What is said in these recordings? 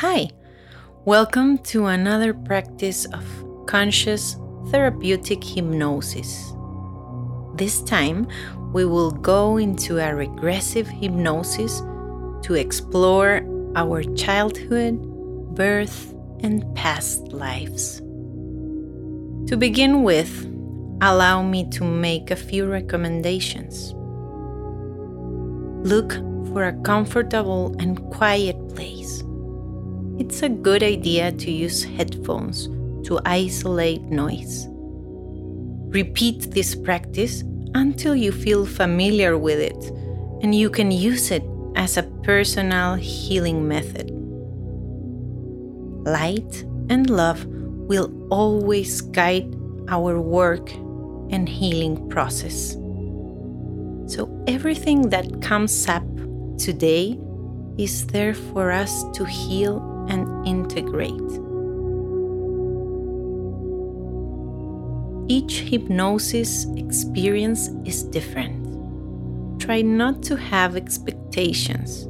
Hi, welcome to another practice of conscious therapeutic hypnosis. This time, we will go into a regressive hypnosis to explore our childhood, birth, and past lives. To begin with, allow me to make a few recommendations. Look for a comfortable and quiet place. It's a good idea to use headphones to isolate noise. Repeat this practice until you feel familiar with it and you can use it as a personal healing method. Light and love will always guide our work and healing process. So, everything that comes up today is there for us to heal and integrate. Each hypnosis experience is different. Try not to have expectations.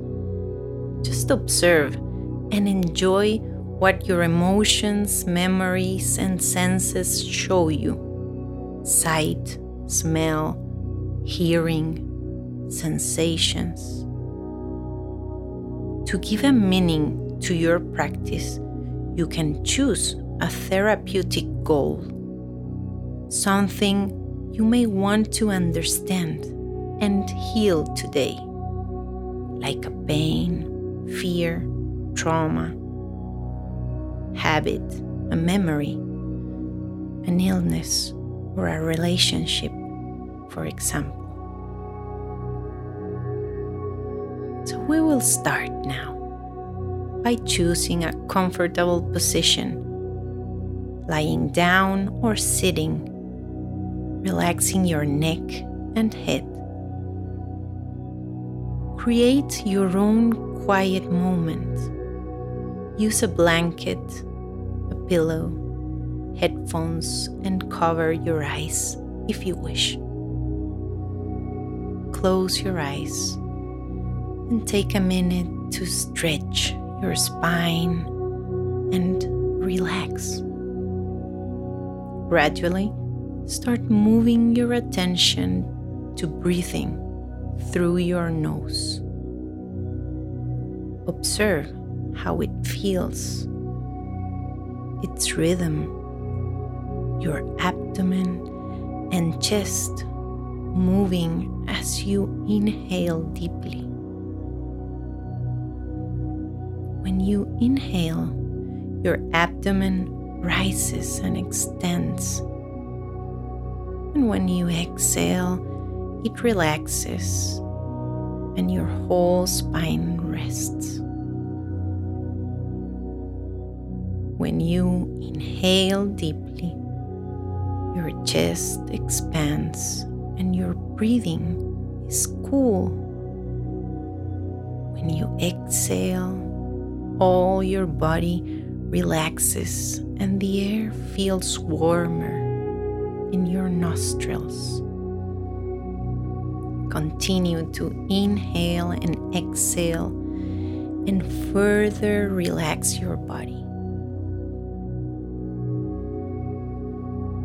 Just observe and enjoy what your emotions, memories, and senses show you sight, smell, hearing, sensations. To give a meaning to your practice, you can choose a therapeutic goal, something you may want to understand and heal today, like a pain, fear, trauma, habit, a memory, an illness, or a relationship, for example. So we will start now by choosing a comfortable position, lying down or sitting, relaxing your neck and head. Create your own quiet moment. Use a blanket, a pillow, headphones, and cover your eyes if you wish. Close your eyes and take a minute to stretch your spine and relax. Gradually, start moving your attention to breathing through your nose. Observe how it feels, its rhythm, your abdomen and chest moving as you inhale deeply. When you inhale, your abdomen rises and extends. And when you exhale, it relaxes and your whole spine rests. When you inhale deeply, your chest expands and your breathing is cool. When you exhale, all your body relaxes and the air feels warmer in your nostrils. Continue to inhale and exhale and further relax your body.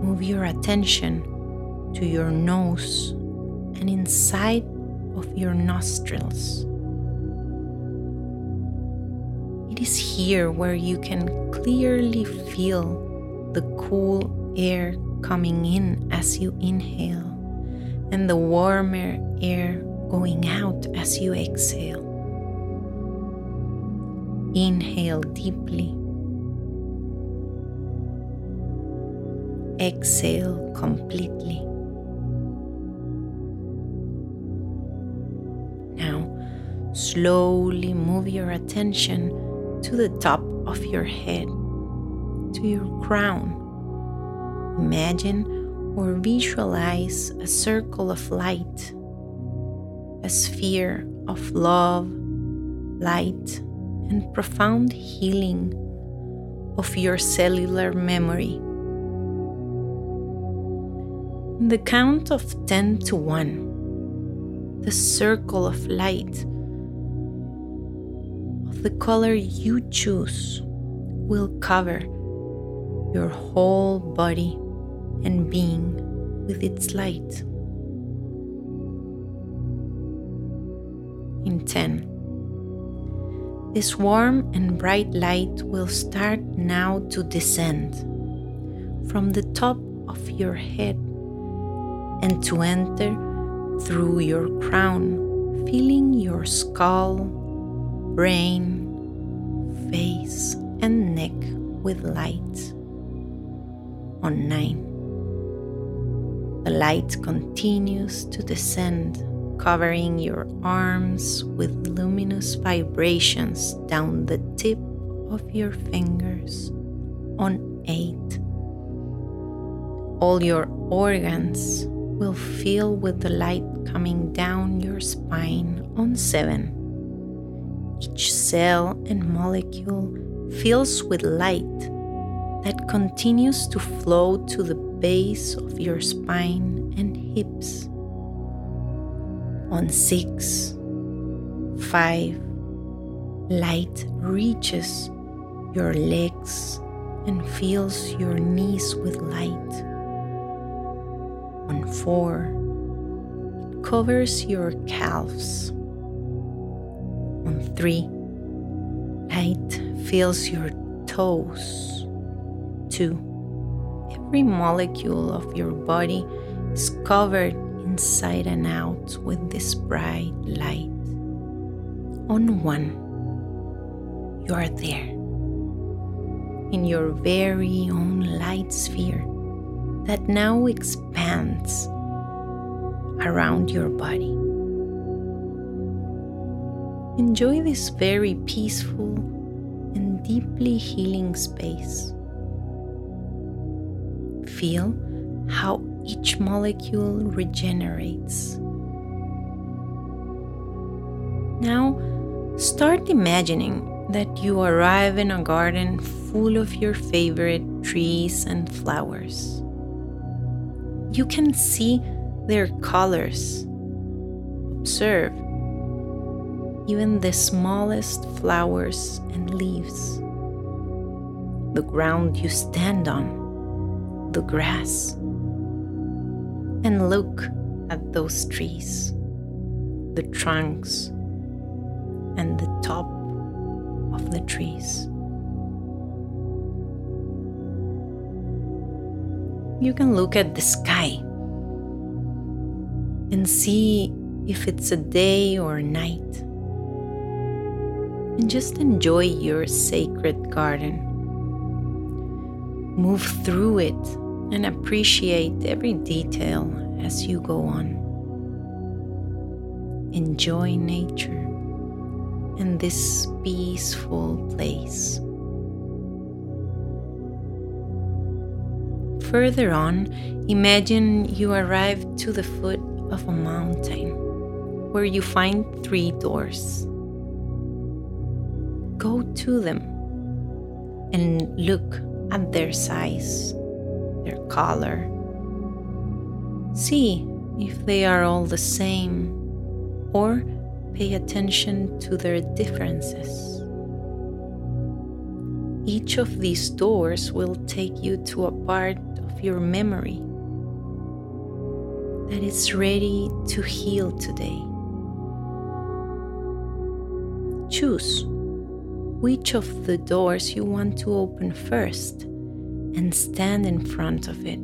Move your attention to your nose and inside of your nostrils. It is here where you can clearly feel the cool air coming in as you inhale and the warmer air going out as you exhale. Inhale deeply. Exhale completely. Now, slowly move your attention to the top of your head, to your crown. Imagine or visualize a circle of light, a sphere of love, light, and profound healing of your cellular memory. In the count of 10 to 1, the circle of light the color you choose will cover your whole body and being with its light. In 10. This warm and bright light will start now to descend from the top of your head and to enter through your crown, filling your skull, brain, face, and neck with light. On 9. The light continues to descend, covering your arms with luminous vibrations down the tip of your fingers. On 8. All your organs will fill with the light coming down your spine on 7. Each cell and molecule fills with light that continues to flow to the base of your spine and hips. On six, five, light reaches your legs and fills your knees with light. On four, it covers your calves. On three, light fills your toes. Two, every molecule of your body is covered inside and out with this bright light. On one, you are there in your very own light sphere that now expands around your body. Enjoy this very peaceful and deeply healing space. Feel how each molecule regenerates. Now, start imagining that you arrive in a garden full of your favorite trees and flowers. You can see their colors. Observe even the smallest flowers and leaves. The ground you stand on, the grass. And look at those trees, the trunks, and the top of the trees. You can look at the sky and see if it's a day or a night. And just enjoy your sacred garden. Move through it and appreciate every detail as you go on. Enjoy nature and this peaceful place. Further on, imagine you arrive to the foot of a mountain where you find three doors. Go to them and look at their size, their color. See if they are all the same or pay attention to their differences. Each of these doors will take you to a part of your memory that is ready to heal today. Choose which of the doors you want to open first and stand in front of it.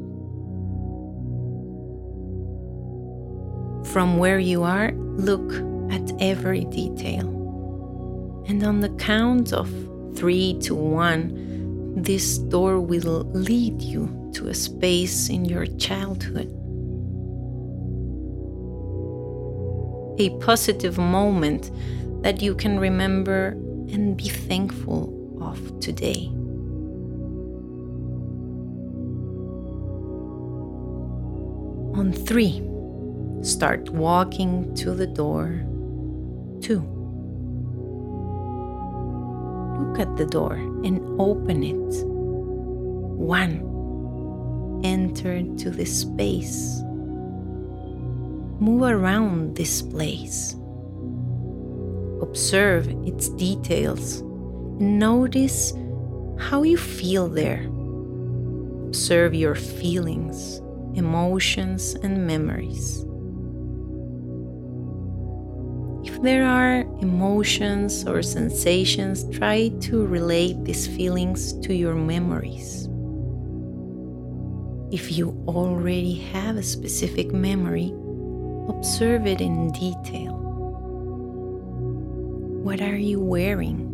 From where you are, look at every detail. And on the count of three to one, this door will lead you to a space in your childhood. A positive moment that you can remember and be thankful of today. On three, start walking to the door 2. Look at the door and open it. 1. Enter to this space. Move around this place. Observe its details and notice how you feel there. Observe your feelings, emotions, and memories. If there are emotions or sensations, try to relate these feelings to your memories. If you already have a specific memory, observe it in detail. What are you wearing?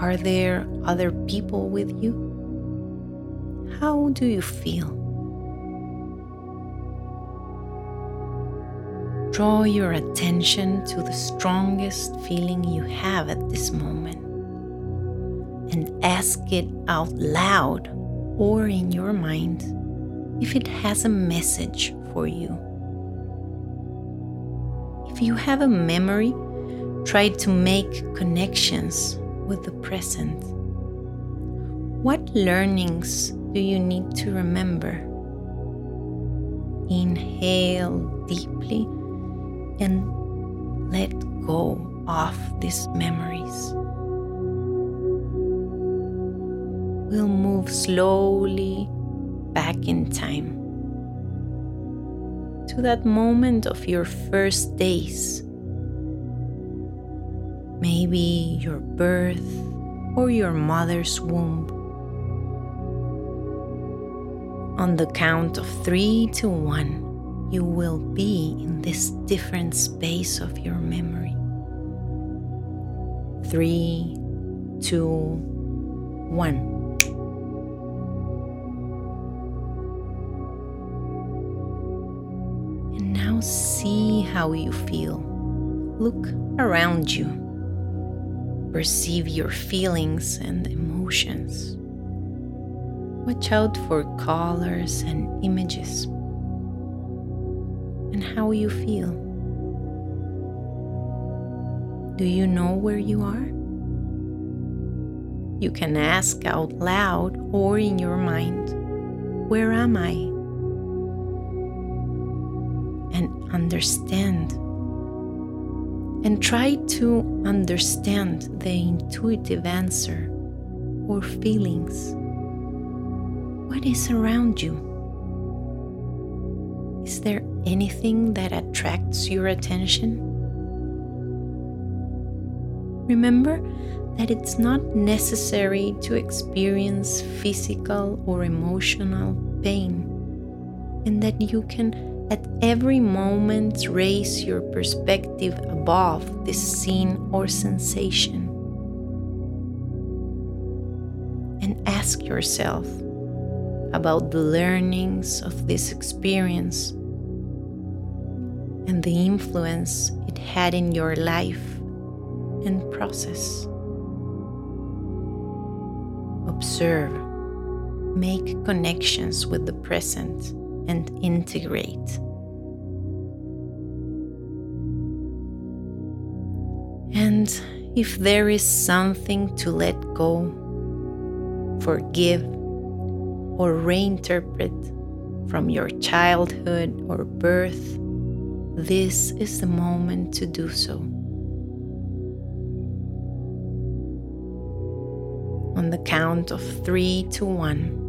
Are there other people with you? How do you feel? Draw your attention to the strongest feeling you have at this moment and ask it out loud or in your mind if it has a message for you. If you have a memory, try to make connections with the present. What learnings do you need to remember? Inhale deeply and let go of these memories. We'll move slowly back in time to that moment of your first days maybe your birth or your mother's womb. On the count of three to one, you will be in this different space of your memory. Three, two, one. And now see how you feel. Look around you. Perceive your feelings and emotions. Watch out for colors and images and how you feel. Do you know where you are? You can ask out loud or in your mind, Where am I? And understand and try to understand the intuitive answer or feelings. What is around you? Is there anything that attracts your attention? Remember that it's not necessary to experience physical or emotional pain, and that you can at every moment raise your perspective above this scene or sensation. And ask yourself about the learnings of this experience and the influence it had in your life and process. Observe, make connections with the present and integrate. And if there is something to let go, forgive, or reinterpret from your childhood or birth, this is the moment to do so. On the count of three to one,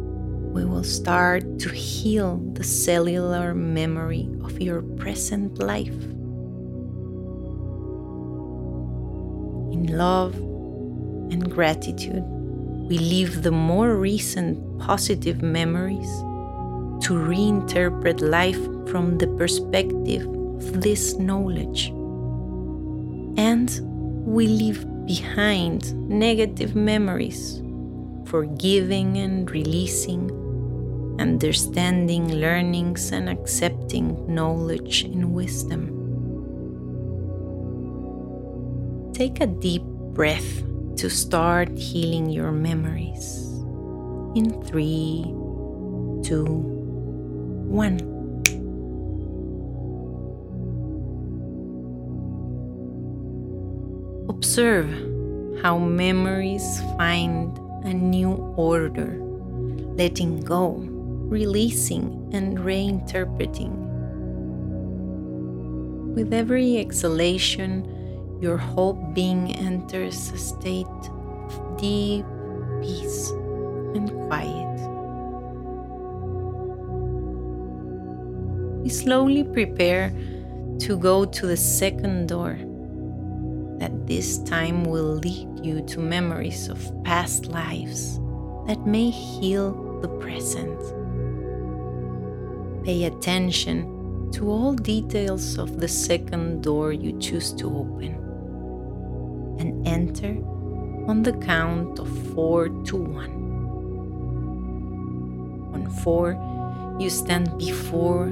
we will start to heal the cellular memory of your present life. In love and gratitude, we leave the more recent positive memories to reinterpret life from the perspective of this knowledge. And we leave behind negative memories, forgiving and releasing understanding learnings and accepting knowledge and wisdom. Take a deep breath to start healing your memories. In three, two, one. Observe how memories find a new order, letting go releasing and reinterpreting. With every exhalation, your whole being enters a state of deep peace and quiet. We slowly prepare to go to the second door that this time will lead you to memories of past lives that may heal the present. Pay attention to all details of the second door you choose to open and enter on the count of 4 to 1. On 4, you stand before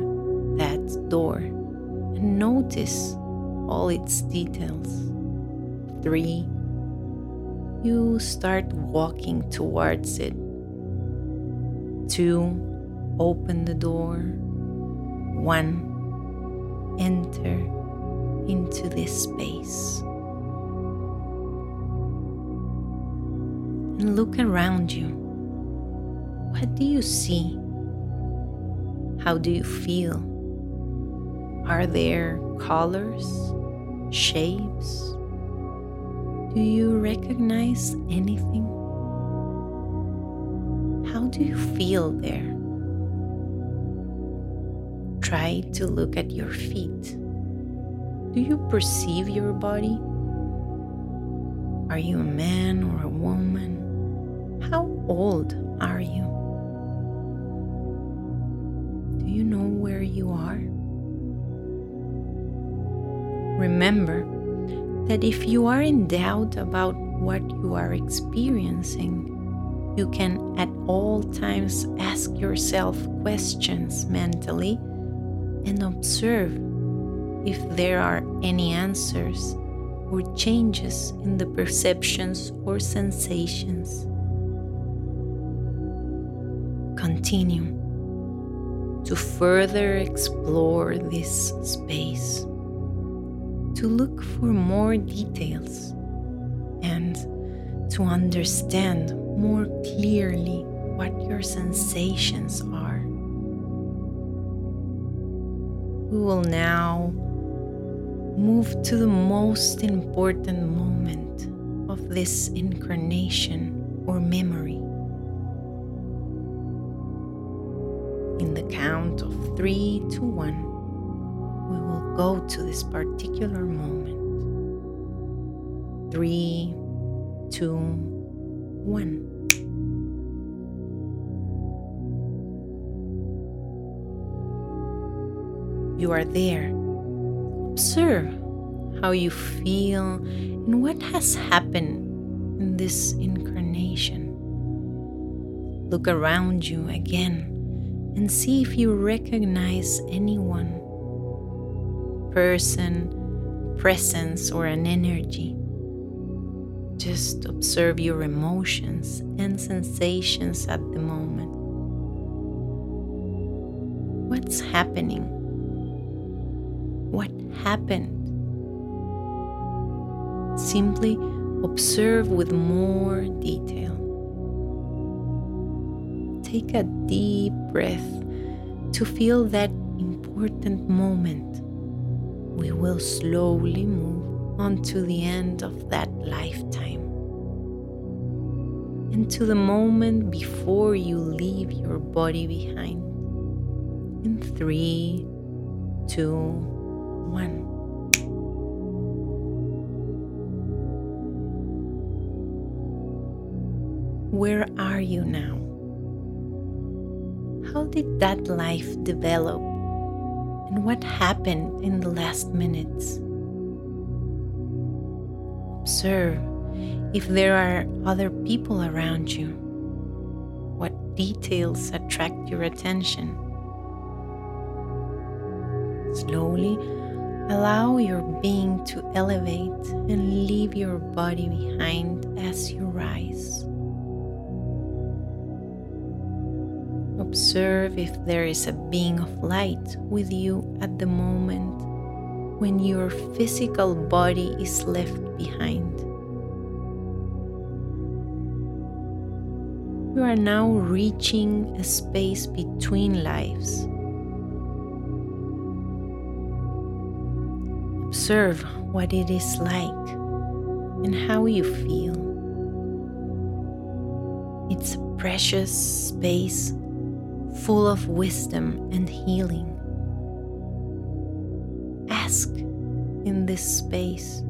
that door and notice all its details. 3, you start walking towards it. 2, open the door. 1, enter into this space. And look around you. What do you see? How do you feel? Are there colors, shapes? Do you recognize anything? How do you feel there? Try to look at your feet. Do you perceive your body? Are you a man or a woman? How old are you? Do you know where you are? Remember that if you are in doubt about what you are experiencing, you can at all times ask yourself questions mentally and observe if there are any answers or changes in the perceptions or sensations. Continue to further explore this space to look for more details and to understand more clearly what your sensations are. We will now move to the most important moment of this incarnation or memory. In the count of three to one we will go to this particular moment. Three, two, one. You are there. Observe how you feel and what has happened in this incarnation. Look around you again and see if you recognize anyone person, presence, or an energy. Just observe your emotions and sensations at the moment. What's happening? What happened? Simply observe with more detail. Take a deep breath to feel that important moment we will slowly move on to the end of that lifetime and to the moment before you leave your body behind. In three, two, one. Where are you now? How did that life develop? and what happened in the last minutes. Observe if there are other people around you. What details attract your attention? Slowly allow your being to elevate and leave your body behind as you rise. Observe if there is a being of light with you at the moment when your physical body is left behind. You are now reaching a space between lives. Observe what it is like and how you feel. It's a precious space full of wisdom and healing. Ask in this space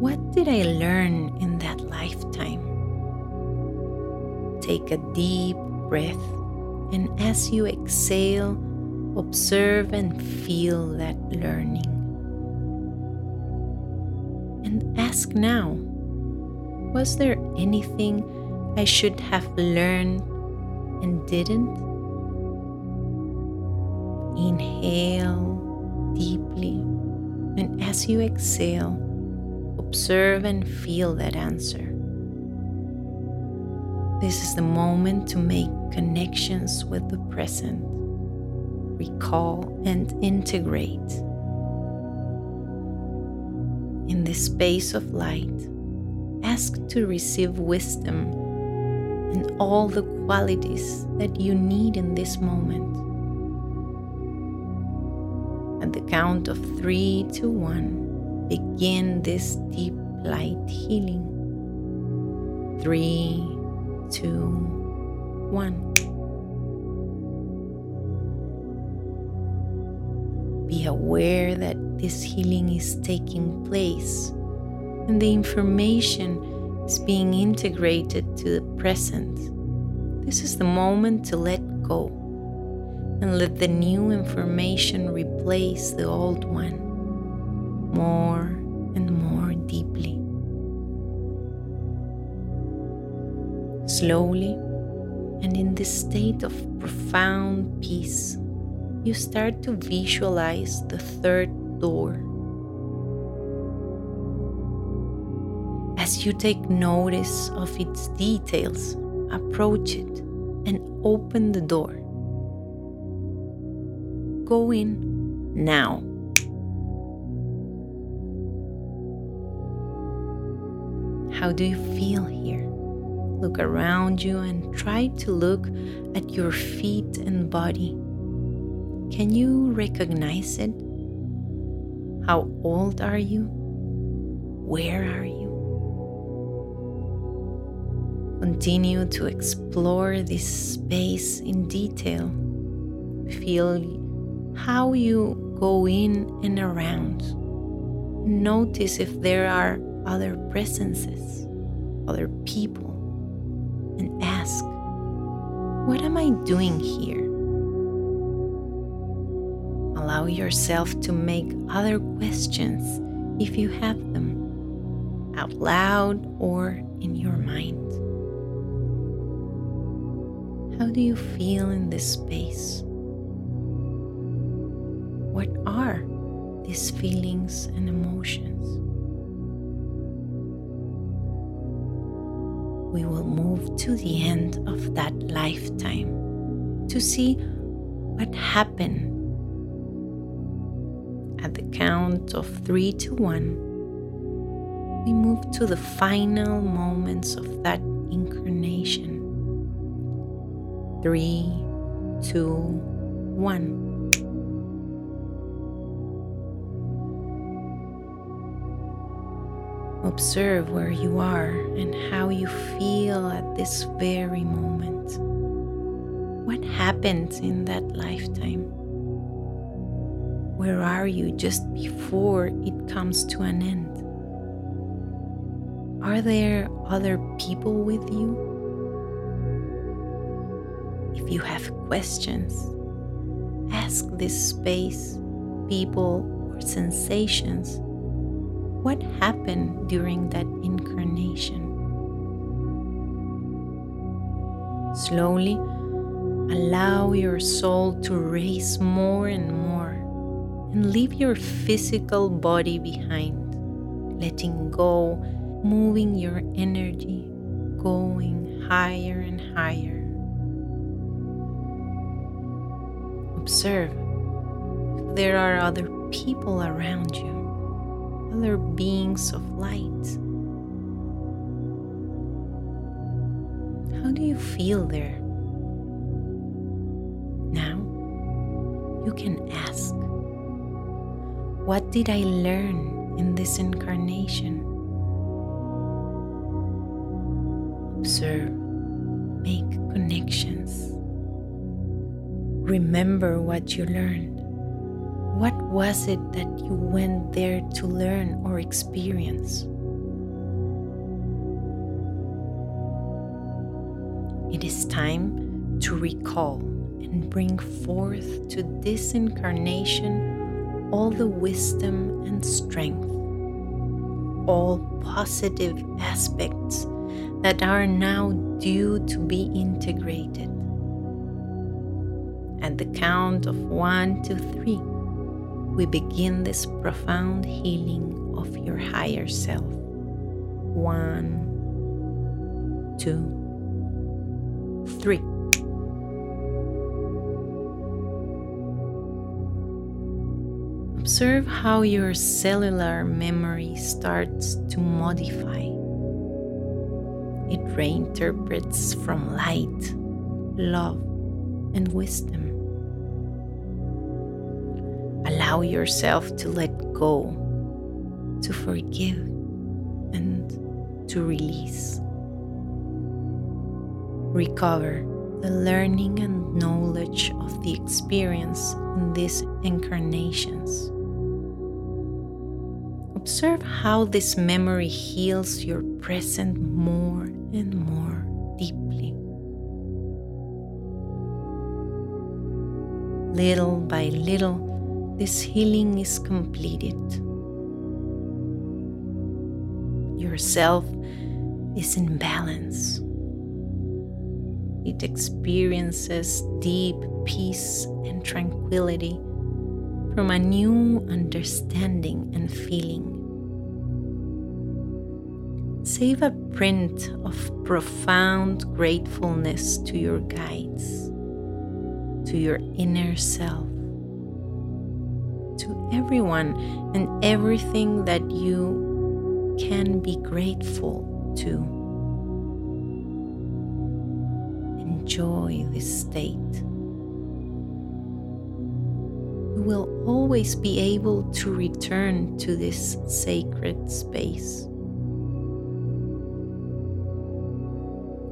what did I learn in that lifetime? Take a deep breath, and as you exhale, observe and feel that learning. And ask now was there anything I should have learned and didn't? Inhale deeply, and as you exhale, observe and feel that answer. This is the moment to make connections with the present, recall and integrate. In this space of light, ask to receive wisdom and all the qualities that you need in this moment. At the count of three to one, begin this deep light healing. Three, two, one. Be aware that this healing is taking place and the information is being integrated to the present. This is the moment to let go and let the new information replace the old one more and more deeply. Slowly, and in this state of profound peace, you start to visualize the third door. As you take notice of its details, approach it and open the door. Go in now. How do you feel here? Look around you and try to look at your feet and body. Can you recognize it? How old are you? Where are you? Continue to explore this space in detail. Feel how you go in and around. Notice if there are other presences, other people and ask, What am I doing here? Allow yourself to make other questions if you have them, out loud or in your mind. How do you feel in this space? What are these feelings and emotions? we will move to the end of that lifetime to see what happened. At the count of three to one, we move to the final moments of that incarnation. Three, two, one. Observe where you are and how you feel at this very moment. What happened in that lifetime? Where are you just before it comes to an end? Are there other people with you? If you have questions, ask this space, people, or sensations what happened during that incarnation. Slowly, allow your soul to raise more and more and leave your physical body behind, letting go, moving your energy, going higher and higher. Observe if there are other people around you other beings of light. How do you feel there? Now you can ask What did I learn in this incarnation? Observe, make connections. Remember what you learned. What was it that you went there to learn or experience? It is time to recall and bring forth to this incarnation all the wisdom and strength, all positive aspects that are now due to be integrated. At the count of one to three, we begin this profound healing of your higher self. One, two, three. Observe how your cellular memory starts to modify. It reinterprets from light, love, and wisdom. Allow yourself to let go, to forgive, and to release recover the learning and knowledge of the experience in these incarnations. Observe how this memory heals your present more and more deeply. Little by little, this healing is completed. Yourself is in balance it experiences deep peace and tranquility from a new understanding and feeling. Save a print of profound gratefulness to your guides, to your inner self, to everyone and everything that you can be grateful to. enjoy this state. You will always be able to return to this sacred space.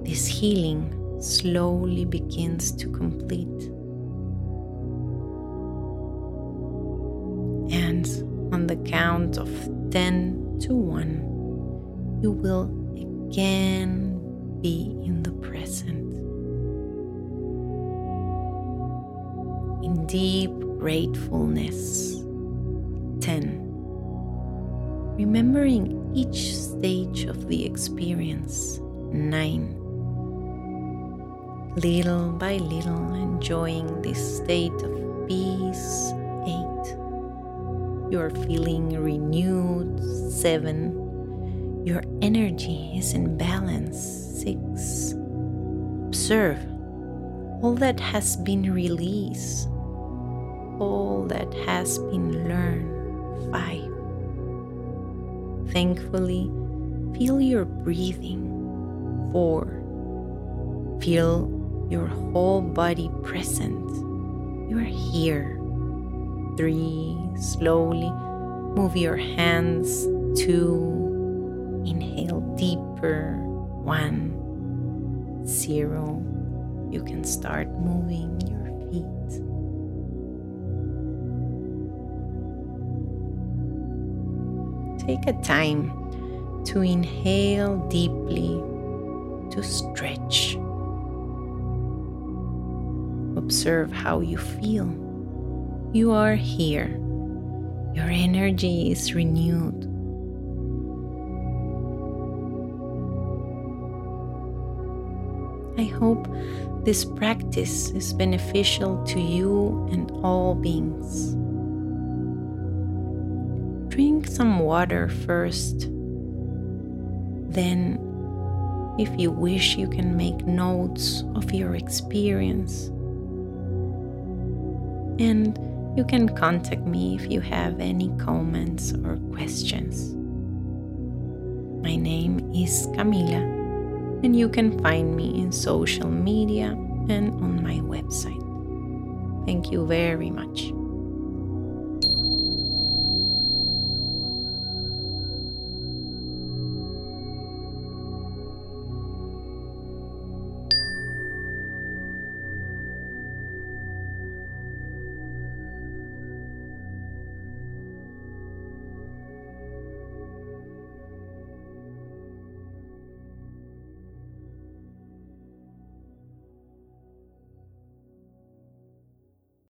This healing slowly begins to complete. And on the count of 10 to 1, you will again be in the present. in deep gratefulness. 10. Remembering each stage of the experience. 9. Little by little enjoying this state of peace. 8. You are feeling renewed. 7. Your energy is in balance. 6. Observe all that has been released all that has been learned. 5. Thankfully, feel your breathing. 4. Feel your whole body present. You are here. 3. Slowly move your hands. 2. Inhale deeper. 1. 0. You can start moving your feet. take a time to inhale deeply, to stretch. Observe how you feel. You are here. Your energy is renewed. I hope this practice is beneficial to you and all beings drink some water first. Then, if you wish, you can make notes of your experience. And you can contact me if you have any comments or questions. My name is Camila, and you can find me in social media and on my website. Thank you very much.